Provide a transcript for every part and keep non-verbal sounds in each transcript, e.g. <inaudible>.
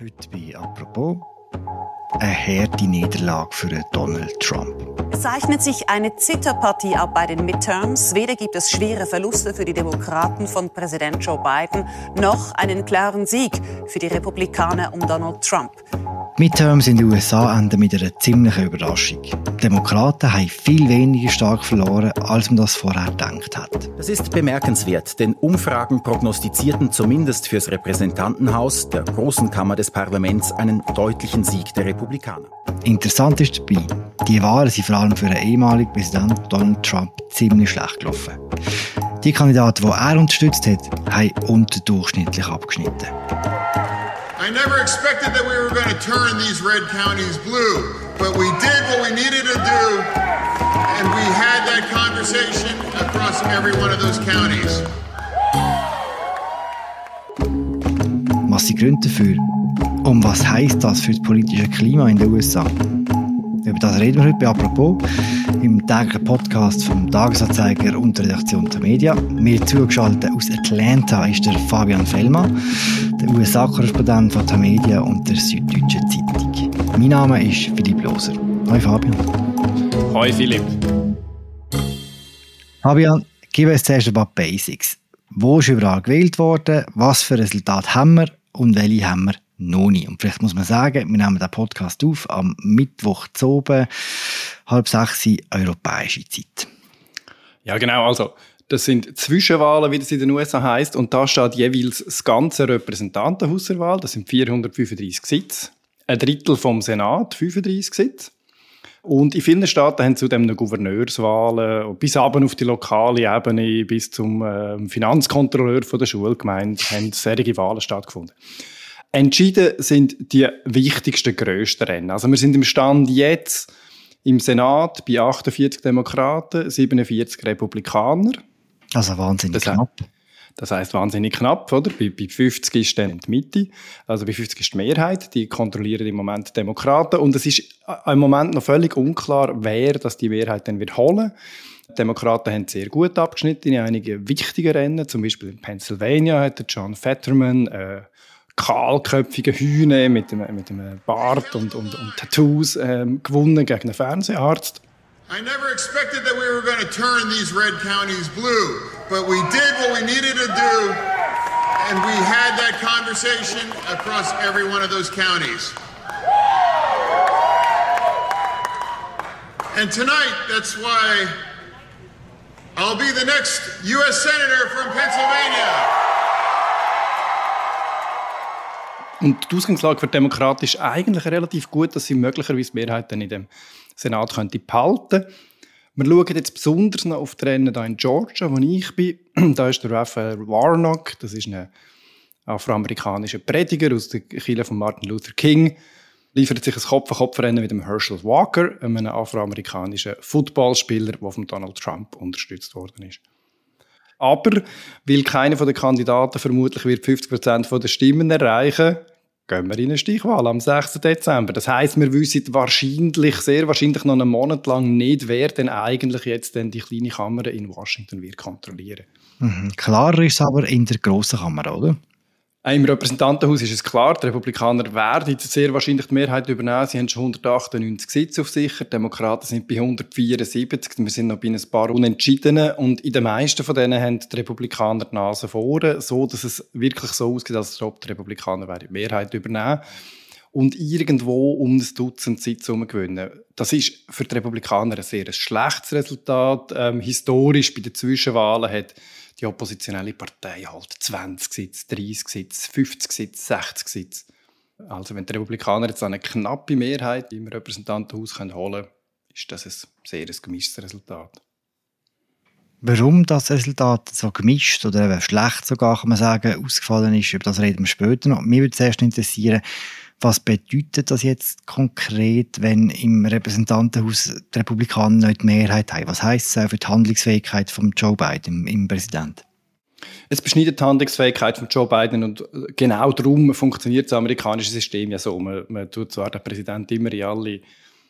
Heute bei «Apropos» eine harte Niederlage für Donald Trump. Es zeichnet sich eine Zitterpartie ab bei den Midterms. Weder gibt es schwere Verluste für die Demokraten von Präsident Joe Biden, noch einen klaren Sieg für die Republikaner um Donald Trump. Midterms in den USA enden mit einer ziemlichen Überraschung. Die Demokraten haben viel weniger stark verloren, als man das vorher gedacht hat. Das ist bemerkenswert, denn Umfragen prognostizierten zumindest fürs Repräsentantenhaus, der großen Kammer des Parlaments, einen deutlichen Sieg der Republikaner. Interessant ist dabei, die Wahlen sind vor allem für den ehemaligen Präsident Donald Trump ziemlich schlecht gelaufen. Die Kandidaten, die er unterstützt hat, haben unterdurchschnittlich abgeschnitten. I never expected that we were going to turn these red counties blue, but we did what we needed to do, and we had that conversation across every one of those counties. Was sind Gründe dafür? Und was heisst das für das politische Klima in den USA? Über das reden wir heute bei «Apropos» im täglichen Podcast vom Tagesanzeiger und der Redaktion der Media. Mir zugeschaltet aus Atlanta ist der Fabian Fellmann, der USA-Korrespondent von der Media und der Süddeutschen Zeitung. Mein Name ist Philipp Loser. Hi Fabian. Hi Philipp. Fabian, gib uns zuerst ein paar Basics. Wo ist überall gewählt worden? Was für Resultate haben wir und welche haben wir nicht. Und vielleicht muss man sagen, wir nehmen den Podcast auf am Mittwoch zu oben, halb sechs europäische Zeit. Ja, genau. Also, das sind Zwischenwahlen, wie das in den USA heißt, und da steht jeweils das ganze Repräsentantenhaus zur Wahl. Das sind 435 Sitze. Ein Drittel vom Senat, 35 Sitze. Und in vielen Staaten haben zudem noch Gouverneurswahlen, bis aber auf die lokale Ebene, bis zum äh, Finanzkontrolleur von der Schulgemeinde, haben solche Wahlen stattgefunden. Entschieden sind die wichtigsten, grössten Rennen. Also wir sind im Stand jetzt im Senat bei 48 Demokraten, 47 Republikaner. Also wahnsinnig das knapp. Das heißt wahnsinnig knapp, oder? Bei, bei 50 ist dann die Mitte, also bei 50 ist die Mehrheit, die kontrollieren im Moment die Demokraten und es ist im Moment noch völlig unklar, wer das die Mehrheit dann wird holen. Die Demokraten haben sehr gut abgeschnitten in einigen wichtigen Rennen, zum Beispiel in Pennsylvania hat John Fetterman äh, kahlköpfigen Hühner mit mit Bart und, und, und Tattoos ähm, gewonnen gegen einen Fernseharzt. I never expected that we were going to turn these red counties blue, but we did what we needed to do, and we had that conversation across every one of those counties. And tonight, that's why I'll be the next U.S. Senator from Pennsylvania. Und die Ausgangslage für die ist eigentlich relativ gut, dass sie möglicherweise Mehrheit dann in dem Senat könnte behalten Wir schauen jetzt besonders noch auf die Rennen hier in Georgia, wo ich bin. <clears throat> da ist der Raphael Warnock, das ist ein afroamerikanischer Prediger aus der Kirche von Martin Luther King. Liefert sich ein Kopf-an-Kopf-Rennen mit dem Herschel Walker, einem afroamerikanischen Footballspieler, der von Donald Trump unterstützt worden ist. Aber weil keiner der Kandidaten vermutlich wird 50% der Stimmen erreichen, gehen wir in eine Stichwahl am 6. Dezember. Das heißt, wir wissen wahrscheinlich, sehr wahrscheinlich noch einen Monat lang nicht, wer denn eigentlich jetzt denn die kleine Kammer in Washington wird kontrollieren. Mhm. Klarer ist aber in der grossen Kammer, oder? Im Repräsentantenhaus ist es klar, die Republikaner werden sehr wahrscheinlich die Mehrheit übernehmen. Sie haben schon 198 Sitze auf sich, die Demokraten sind bei 174. Wir sind noch bei ein paar Unentschiedenen und in den meisten von denen haben die Republikaner die Nase vorne, so dass es wirklich so aussieht, als ob die Republikaner die Mehrheit übernehmen und irgendwo um ein Dutzend Sitze gewinnen. Das ist für die Republikaner ein sehr schlechtes Resultat. Ähm, historisch bei den Zwischenwahlen hat die oppositionelle Partei halt 20 Sitze, 30 Sitze, 50 Sitze, 60 Sitze. Also wenn die Republikaner jetzt eine knappe Mehrheit im Repräsentantenhaus holen können, ist das ein sehr gemischtes Resultat. Warum das Resultat so gemischt oder eben schlecht sogar, kann man sagen, ausgefallen ist, über das reden wir später noch. Mich würde zuerst interessieren, was bedeutet das jetzt konkret, wenn im Repräsentantenhaus die Republikaner nicht die Mehrheit haben? Was heißt es auch für die Handlungsfähigkeit von Joe Biden, im Präsident? Es beschneidet die Handlungsfähigkeit von Joe Biden und genau darum funktioniert das amerikanische System ja so. Man, man tut zwar den Präsident immer in alle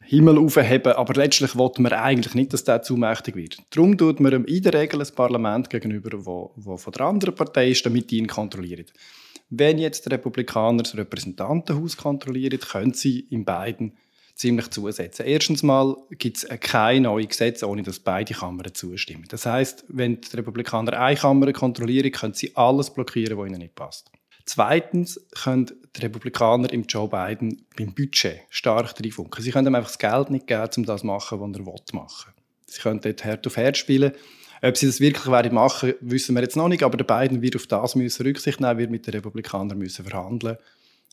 Himmel aufheben, aber letztlich will man eigentlich nicht, dass der zu mächtig wird. Darum tut man ihm in der Regel ein Parlament gegenüber, wo von der anderen Partei ist, damit die ihn kontrollieren. Wenn jetzt die Republikaner das Repräsentantenhaus kontrollieren, können sie in beiden ziemlich zusetzen. Erstens mal gibt es kein neues Gesetz, ohne dass beide Kammern zustimmen. Das heißt, wenn die Republikaner eine Kammer kontrollieren, können sie alles blockieren, was ihnen nicht passt. Zweitens können die Republikaner im Joe Biden beim Budget stark reinfunken. Sie können ihm einfach das Geld nicht geben, um das zu machen, was er machen will. Sie können dort Herd auf Herd spielen. Ob sie das wirklich werden machen, wissen wir jetzt noch nicht, aber der Biden wird auf das müssen Rücksicht nehmen, wird mit den Republikanern müssen verhandeln,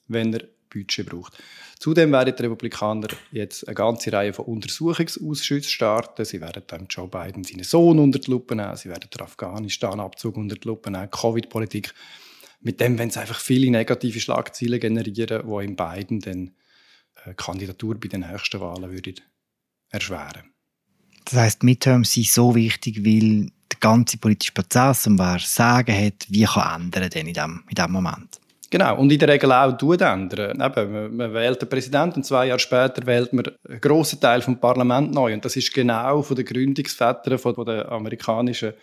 wenn er Budget braucht. Zudem werden die Republikaner jetzt eine ganze Reihe von Untersuchungsausschüssen starten. Sie werden dann Joe Biden seinen Sohn unter die Lupe nehmen, sie werden den Afghanistan-Abzug unter die Lupe nehmen, Covid-Politik. Mit dem wenn sie einfach viele negative Schlagzeilen generieren, die in Biden dann eine äh, Kandidatur bei den nächsten Wahlen würden erschweren. Das heißt, Midterms sind so wichtig, weil der ganze politische Prozess und wer Sagen hat, wie kann ändern denn in diesem in dem Moment. Genau, und in der Regel auch tut ändern. Eben, man, man wählt den Präsidenten und zwei Jahre später wählt man einen grossen Teil vom Parlament neu. Und das ist genau von den Gründungsvätern von der amerikanischen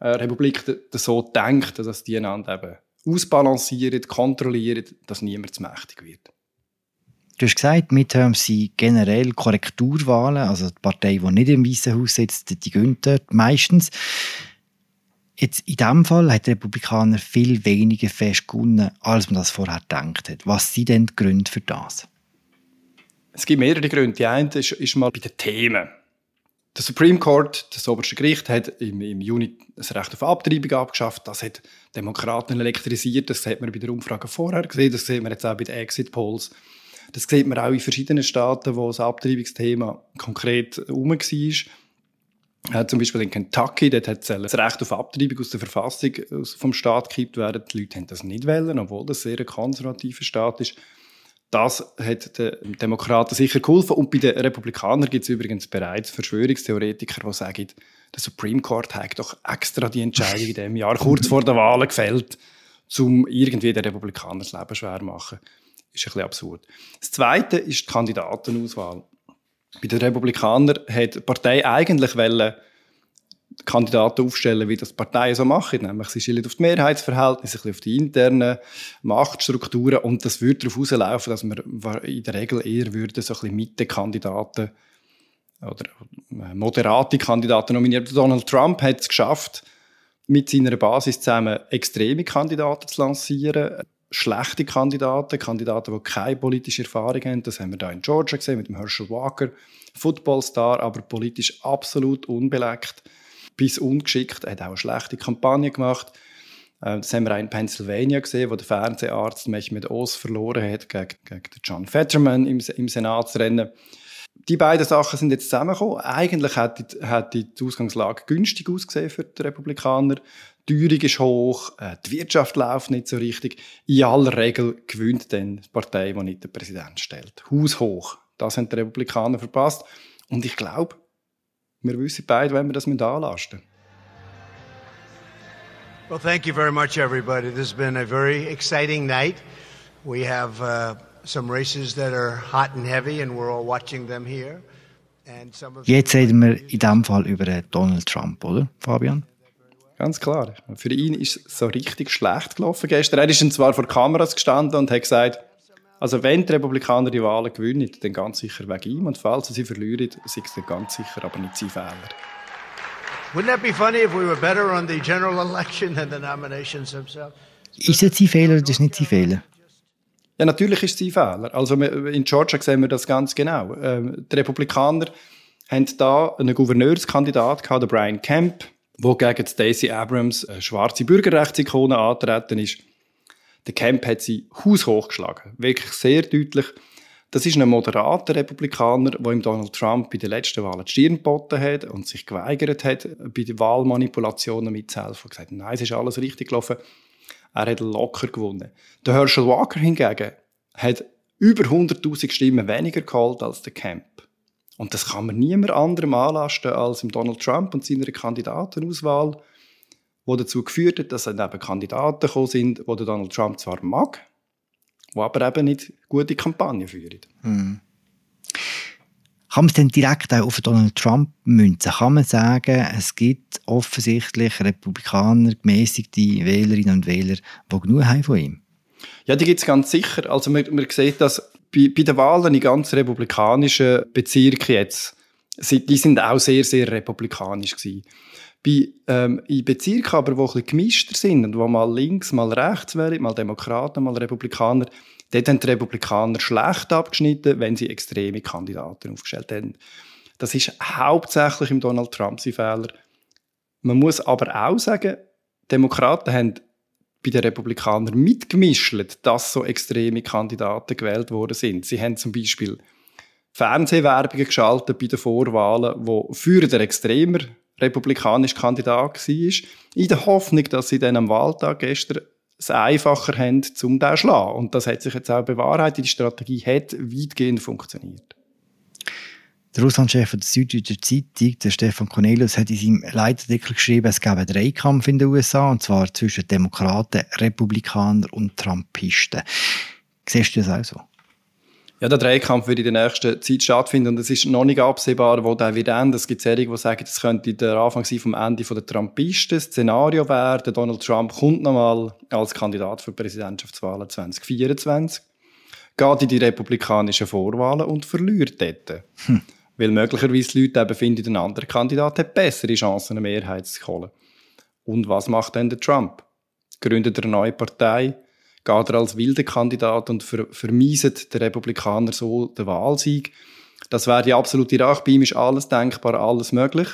äh, Republik so gedacht, dass die einander eben ausbalancieren, kontrollieren, dass niemand zu mächtig wird. Du hast gesagt, Midterms sind generell Korrekturwahlen, also die Partei, die nicht im Weißen Haus sitzt, die gehen meistens. Jetzt in diesem Fall hat der Republikaner viel weniger fest gewonnen, als man das vorher gedacht hat. Was sind denn die Gründe für das? Es gibt mehrere Gründe. Die eine ist, ist mal bei den Themen. Der Supreme Court, das oberste Gericht, hat im, im Juni das Recht auf Abtreibung abgeschafft. Das hat Demokraten elektrisiert. Das sieht man bei der Umfrage vorher gesehen. Das sieht man jetzt auch bei den Exit Polls. Das sieht man auch in verschiedenen Staaten, wo das Abtreibungsthema konkret herum war. Ja, zum Beispiel in Kentucky, dort hat das Recht auf Abtreibung aus der Verfassung vom Staat gekippt werden. Die Leute haben das nicht wollen, obwohl das sehr ein konservativer Staat ist. Das hat den Demokraten sicher geholfen. Und bei den Republikanern gibt es übrigens bereits Verschwörungstheoretiker, die sagen, der Supreme Court hat doch extra die Entscheidung in diesem Jahr kurz vor der Wahl gefällt, um irgendwie den Republikanern das Leben schwer zu machen. Ist ein bisschen absurd. Das Zweite ist die Kandidatenauswahl. Bei den Republikanern hat die Partei eigentlich wollen, Kandidaten aufstellen, wie das Parteien so machen. Nämlich, sie schielen auf die Mehrheitsverhältnisse, ein auf die internen Machtstrukturen und das würde darauf herauslaufen, dass wir in der Regel eher würden so ein bisschen Mitte-Kandidaten oder äh, moderate Kandidaten nominieren. Donald Trump hat es geschafft, mit seiner Basis zusammen extreme Kandidaten zu lancieren schlechte Kandidaten, Kandidaten, die keine politische Erfahrung haben. Das haben wir da in Georgia gesehen mit dem Herschel Walker, Footballstar, aber politisch absolut unbeleckt bis ungeschickt. Er hat auch eine schlechte Kampagne gemacht. Äh, das haben wir auch in Pennsylvania gesehen, wo der Fernseharzt Mehmet Oz verloren hat gegen, John Fetterman im, im Senatsrennen. Die beiden Sachen sind jetzt zusammengekommen. Eigentlich hat die, hat die Ausgangslage günstig ausgesehen für die Republikaner. Die Teuerung ist hoch, äh, die Wirtschaft läuft nicht so richtig. In aller Regel gewinnt dann die Partei, die nicht den Präsident stellt. Haushoch. Das haben die Republikaner verpasst. Und ich glaube, wir wissen beide, wenn wir das anlasten Well, thank you very much, everybody. This has been a very exciting night. We have uh, some races that are hot and heavy, and we're all watching them here. Jetzt reden wir in diesem Fall über Donald Trump, oder, Fabian? Ganz klar. Für ihn ist es so richtig schlecht gelaufen gestern. Er ist zwar vor Kameras gestanden und hat gesagt, also wenn die Republikaner die Wahlen gewinnen, dann ganz sicher wegen ihm. Und falls sie verlieren, sei es dann ganz sicher aber nicht sein Fehler. Wouldn't that be funny if we were better on the general <laughs> election than the nominations themselves? Ist das sein Fehler oder ist das nicht sein Fehler? Ja, natürlich ist es sein Fehler. Also in Georgia sehen wir das ganz genau. Ähm, die Republikaner haben da einen Gouverneurskandidat gehabt, Brian Kemp, der gegen Stacey Abrams, eine schwarze Bürgerrechtsikone, antreten ist. Der Camp hat sie haushoch geschlagen. Wirklich sehr deutlich. Das ist ein moderater Republikaner, der ihm Donald Trump bei den letzten Wahlen die Stirn geboten hat und sich geweigert hat, bei den Wahlmanipulationen mitzuhelfen. Hat gesagt, nein, es ist alles richtig gelaufen. Er hat locker gewonnen. Der Herschel Walker hingegen hat über 100.000 Stimmen weniger geholt als der Camp. Und das kann man niemand anderem anlasten als im Donald Trump und seiner Kandidatenauswahl wo dazu geführt hat, dass dann eben Kandidaten gekommen sind, die Donald Trump zwar mag, die aber eben nicht gute Kampagnen führen. Hm. Kann man es denn direkt auch auf Donald Trump münzen? Kann man sagen, es gibt offensichtlich Republikaner, gemäßigte Wählerinnen und Wähler, die genug haben von ihm? Ja, die gibt es ganz sicher. Also man, man sieht das bei, bei den Wahlen in ganz republikanischen Bezirken jetzt, die sind auch sehr, sehr republikanisch gewesen. Bei, ähm, in Bezirken aber, die ein bisschen gemischter sind und wo mal links, mal rechts wären, mal Demokraten, mal Republikaner, dort haben die Republikaner schlecht abgeschnitten, wenn sie extreme Kandidaten aufgestellt haben. Das ist hauptsächlich im Donald Trump sein Fehler. Man muss aber auch sagen, Demokraten haben bei den Republikanern mitgemischt, dass so extreme Kandidaten gewählt worden sind. Sie haben zum Beispiel Fernsehwerbungen geschaltet bei den Vorwahlen, wo für den extremer republikanischer Kandidat war, in der Hoffnung, dass sie dann am Wahltag gestern es einfacher haben, um den zu schlagen. Und das hat sich jetzt auch bewahrheitet. Die Strategie hat weitgehend funktioniert. Der Russlandchef der Süddeutschen Zeitung, der Stefan Cornelius, hat in seinem Leitartikel geschrieben, es gäbe einen Dreikampf in den USA, und zwar zwischen Demokraten, Republikanern und Trumpisten. Siehst du das auch so? Ja, der Dreikampf wird in der nächsten Zeit stattfinden und es ist noch nicht absehbar, wo der wird enden. Es gibt Serien, die sagen, das könnte der Anfang sein vom Ende der Trumpisten. Das Szenario wäre, der Donald Trump kommt nochmal als Kandidat für die Präsidentschaftswahlen 2024, geht in die republikanischen Vorwahlen und verliert dort. Hm. Weil möglicherweise die Leute eben finden, ein anderer Kandidat hat bessere Chancen, eine Mehrheit zu holen. Und was macht denn der Trump? Gründet er eine neue Partei? geht er als wilder Kandidat und ver vermeiset der Republikaner so den Wahlsieg. Das wäre die absolute Rache. Bei ihm ist alles denkbar, alles möglich.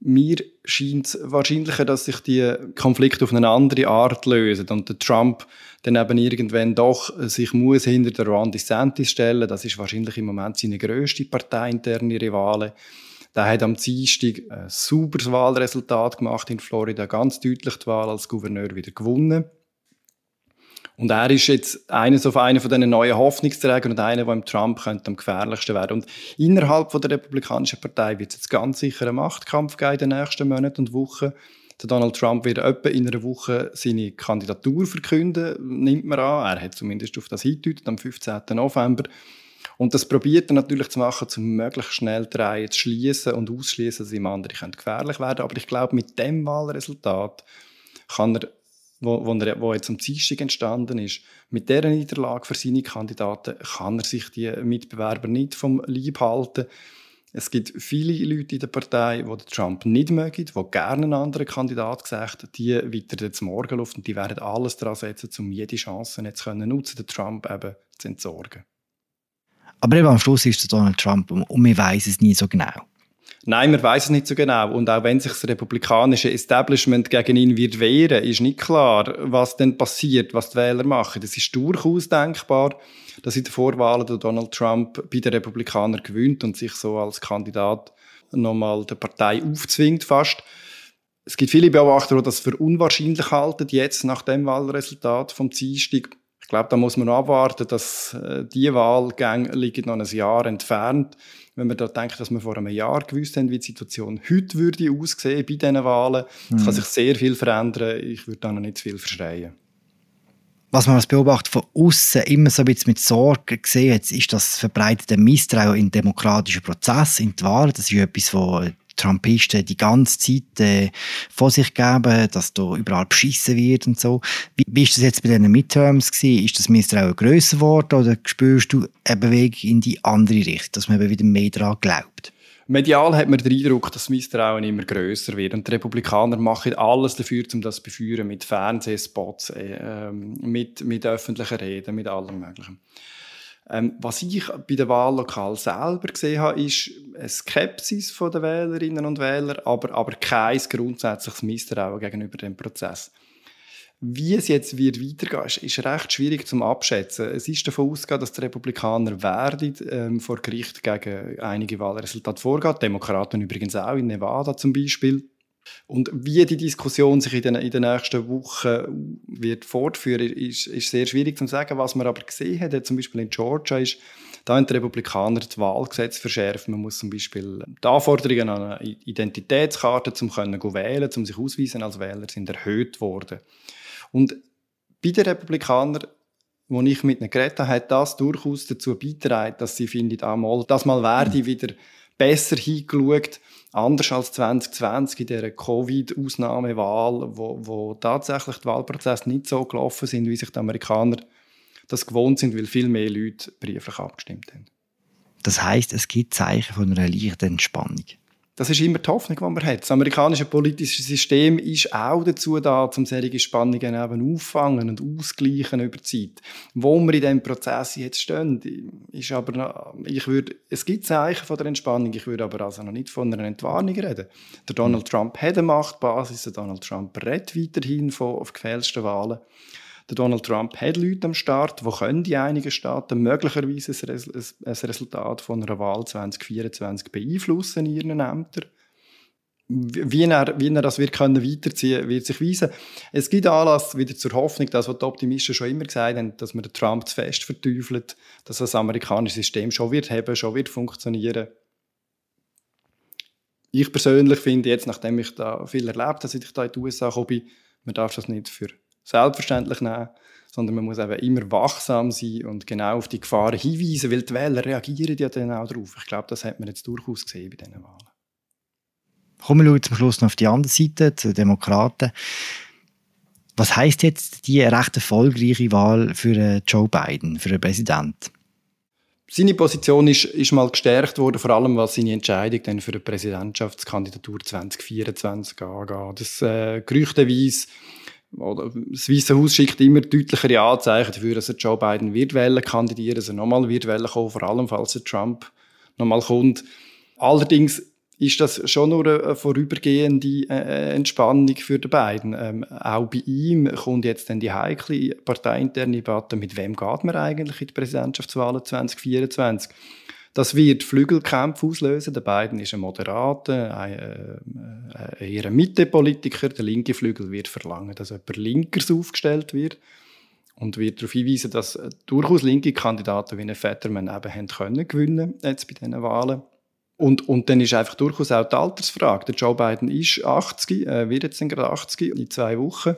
Mir scheint es wahrscheinlicher, dass sich die Konflikte auf eine andere Art lösen und der Trump dann eben irgendwann doch sich muss hinter der Ron DeSantis stellen. Das ist wahrscheinlich im Moment seine grösste parteiinterne Rivale. Der hat am Dienstag ein sauberes Wahlresultat gemacht in Florida, ganz deutlich die Wahl als Gouverneur wieder gewonnen. Und er ist jetzt eines auf einer von diesen neuen Hoffnungsträgern und einer, der im Trump könnte am gefährlichsten werden. Und innerhalb von der Republikanischen Partei wird es jetzt ganz sicher einen Machtkampf geben in den nächsten Monaten und Wochen. Donald Trump wird etwa in einer Woche seine Kandidatur verkünden, nimmt man an. Er hat zumindest auf das hingedeutet, am 15. November. Und das probiert er natürlich zu machen, um möglichst schnell die Reihe zu schließen und ausschließen, dass ihm andere gefährlich werden können. Aber ich glaube, mit dem Wahlresultat kann er wo, wo, er, wo jetzt am Dienstag entstanden ist, mit dieser Niederlage für seine Kandidaten kann er sich die Mitbewerber nicht vom Lieb halten. Es gibt viele Leute in der Partei, die Trump nicht mögen, die gerne einen anderen Kandidat gesagt die weiter jetzt Morgenluft und die werden alles daran setzen, um jede Chance jetzt können nutzen, den Trump eben zu entsorgen. Aber eben am Schluss ist es Donald Trump und wir weiß es nie so genau. Nein, man weiß es nicht so genau. Und auch wenn sich das republikanische Establishment gegen ihn wird wehren, ist nicht klar, was denn passiert, was die Wähler machen. Es ist durchaus denkbar, dass in der Vorwahl der Donald Trump bei den Republikanern gewinnt und sich so als Kandidat nochmal der Partei aufzwingt fast. Es gibt viele Beobachter, die das für unwahrscheinlich halten, jetzt nach dem Wahlresultat vom Dienstag. Ich glaube, da muss man abwarten, dass äh, die Wahlgänge liegen noch ein Jahr entfernt wenn man da denkt, dass wir vor einem Jahr gewusst haben, wie die Situation heute würde aussehen bei diesen Wahlen, mhm. es kann sich sehr viel verändern. Ich würde da noch nicht zu viel verschreien. Was man als Beobachter von außen immer so ein bisschen mit Sorge gesehen hat, ist das verbreitete Misstrauen in den demokratischen Prozess, in die Wahl. Das ist etwas, was Trumpisten die ganze Zeit äh, vor sich geben, dass da überall beschissen wird und so. Wie, wie ist das jetzt bei diesen Midterms gewesen? Ist das Misstrauen grösser geworden oder spürst du eine Bewegung in die andere Richtung, dass man eben wieder mehr daran glaubt? Medial hat man den Eindruck, dass das Misstrauen immer grösser wird. Und die Republikaner machen alles dafür, um das zu beführen, mit Fernsehspots, äh, mit, mit öffentlichen Reden, mit allem Möglichen. Ähm, was ich bei der Wahllokal selber gesehen habe, ist eine Skepsis den Wählerinnen und Wählern, aber, aber kein grundsätzliches Misstrauen gegenüber dem Prozess. Wie es jetzt wird weitergehen, ist, ist recht schwierig zum abschätzen. Es ist davon ausgegangen, dass die Republikaner werden ähm, vor Gericht gegen einige Wahlresultate vorgehen. Die Demokraten übrigens auch in Nevada zum Beispiel. Und wie die Diskussion sich in den, in den nächsten Wochen wird fortführen, ist, ist sehr schwierig zu sagen. Was man aber gesehen hat, zum Beispiel in Georgia, ist, da haben die Republikaner das Wahlgesetz verschärft. Man muss zum Beispiel die Anforderungen an eine Identitätskarte, um können wählen, um sich ausweisen als Wähler, sind erhöht worden. Und bei den Republikanern wo ich mit ihnen geredet habe, hat das durchaus dazu beigetragen, dass sie finden, ah, mal, das mal werde wieder besser hingeschaut, anders als 2020 in dieser Covid-Ausnahmewahl, wo, wo tatsächlich die Wahlprozesse nicht so gelaufen sind, wie sich die Amerikaner das gewohnt sind, weil viel mehr Leute brieflich abgestimmt haben. Das heißt, es gibt Zeichen von einer leichten Entspannung. Das ist immer die Hoffnung, die man hat. Das amerikanische politische System ist auch dazu da, um solche Spannungen eben auffangen und ausgleichen über die Zeit. Wo wir in diesem Prozess jetzt stehen, ist aber noch, ich würde, es gibt Zeichen von der Entspannung, ich würde aber also noch nicht von einer Entwarnung reden. Der Donald Trump hat eine Machtbasis, der Donald Trump redet weiterhin von auf gefälschten Wahlen. Donald Trump hat Leute am Start, wo können die einigen Staaten möglicherweise ein Resultat von einer Wahl 2024 beeinflussen in ihren Ämtern. Wie er, wie er das wird können weiterziehen wird sich weisen. Es gibt Anlass wieder zur Hoffnung, dass was die Optimisten schon immer gesagt haben, dass man den Trump zu fest verteufelt, dass das amerikanische System schon wird haben, schon wird funktionieren. Ich persönlich finde jetzt, nachdem ich da viel erlebt habe, seit ich da in die USA bin, man darf das nicht für selbstverständlich nehmen, sondern man muss eben immer wachsam sein und genau auf die Gefahren hinweisen, weil die Wähler reagieren ja dann auch darauf. Ich glaube, das hat man jetzt durchaus gesehen bei diesen Wahlen. Kommen wir zum Schluss noch auf die andere Seite, zu den Demokraten. Was heißt jetzt die recht erfolgreiche Wahl für äh, Joe Biden, für den Präsidenten? Seine Position ist, ist mal gestärkt worden, vor allem was seine Entscheidung dann für die Präsidentschaftskandidatur 2024 angeht. Das äh, gerüchteweise oder das Weiße Haus schickt immer deutlichere Anzeichen dafür, dass er Joe Biden wird wählen kandidieren, dass er nochmal wird wählen kommen, vor allem falls er Trump nochmal kommt. Allerdings ist das schon nur eine vorübergehende äh, Entspannung für die beiden. Ähm, auch bei ihm kommt jetzt dann die heikle parteiinterne Debatte, mit wem geht man eigentlich in die Präsidentschaftswahlen 2024? Das wird Flügelkämpfe auslösen. Der Biden ist ein moderater, ein, äh, eher ein Mittepolitiker. Der linke Flügel wird verlangen, dass jemand Linkers aufgestellt wird und wird darauf hinweisen, dass durchaus linke Kandidaten wie ein Fetterman eben haben können gewinnen jetzt bei diesen Wahlen. Und, und dann ist einfach durchaus auch die Altersfrage. Der Joe Biden ist 80, äh, wird jetzt gerade 80 in zwei Wochen.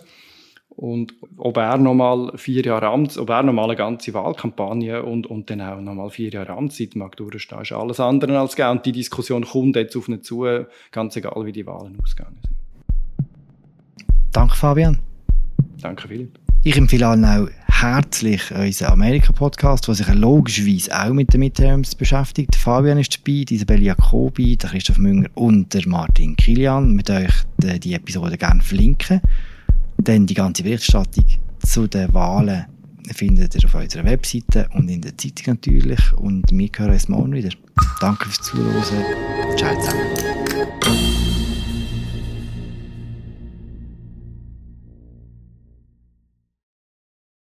Und ob er nochmal vier Jahre Amts, ob er nochmal eine ganze Wahlkampagne und, und dann auch nochmal vier Jahre Amtszeit mag durchstehen, ist alles andere als gegeben. Und die Diskussion kommt jetzt auf ihn zu, ganz egal wie die Wahlen ausgegangen sind. Danke, Fabian. Danke, Philipp. Ich empfehle allen auch herzlich unseren Amerika-Podcast, der sich logischerweise auch mit den Midterms beschäftigt. Fabian ist dabei, Isabelle Jacobi, der Christoph Münger und der Martin Kilian. Wir euch die Episode gerne verlinken. Dann die ganze Berichterstattung zu den Wahlen findet ihr auf unserer Webseite und in der Zeitung natürlich. Und wir hören uns morgen wieder. Danke fürs Zuhören. Ciao zusammen.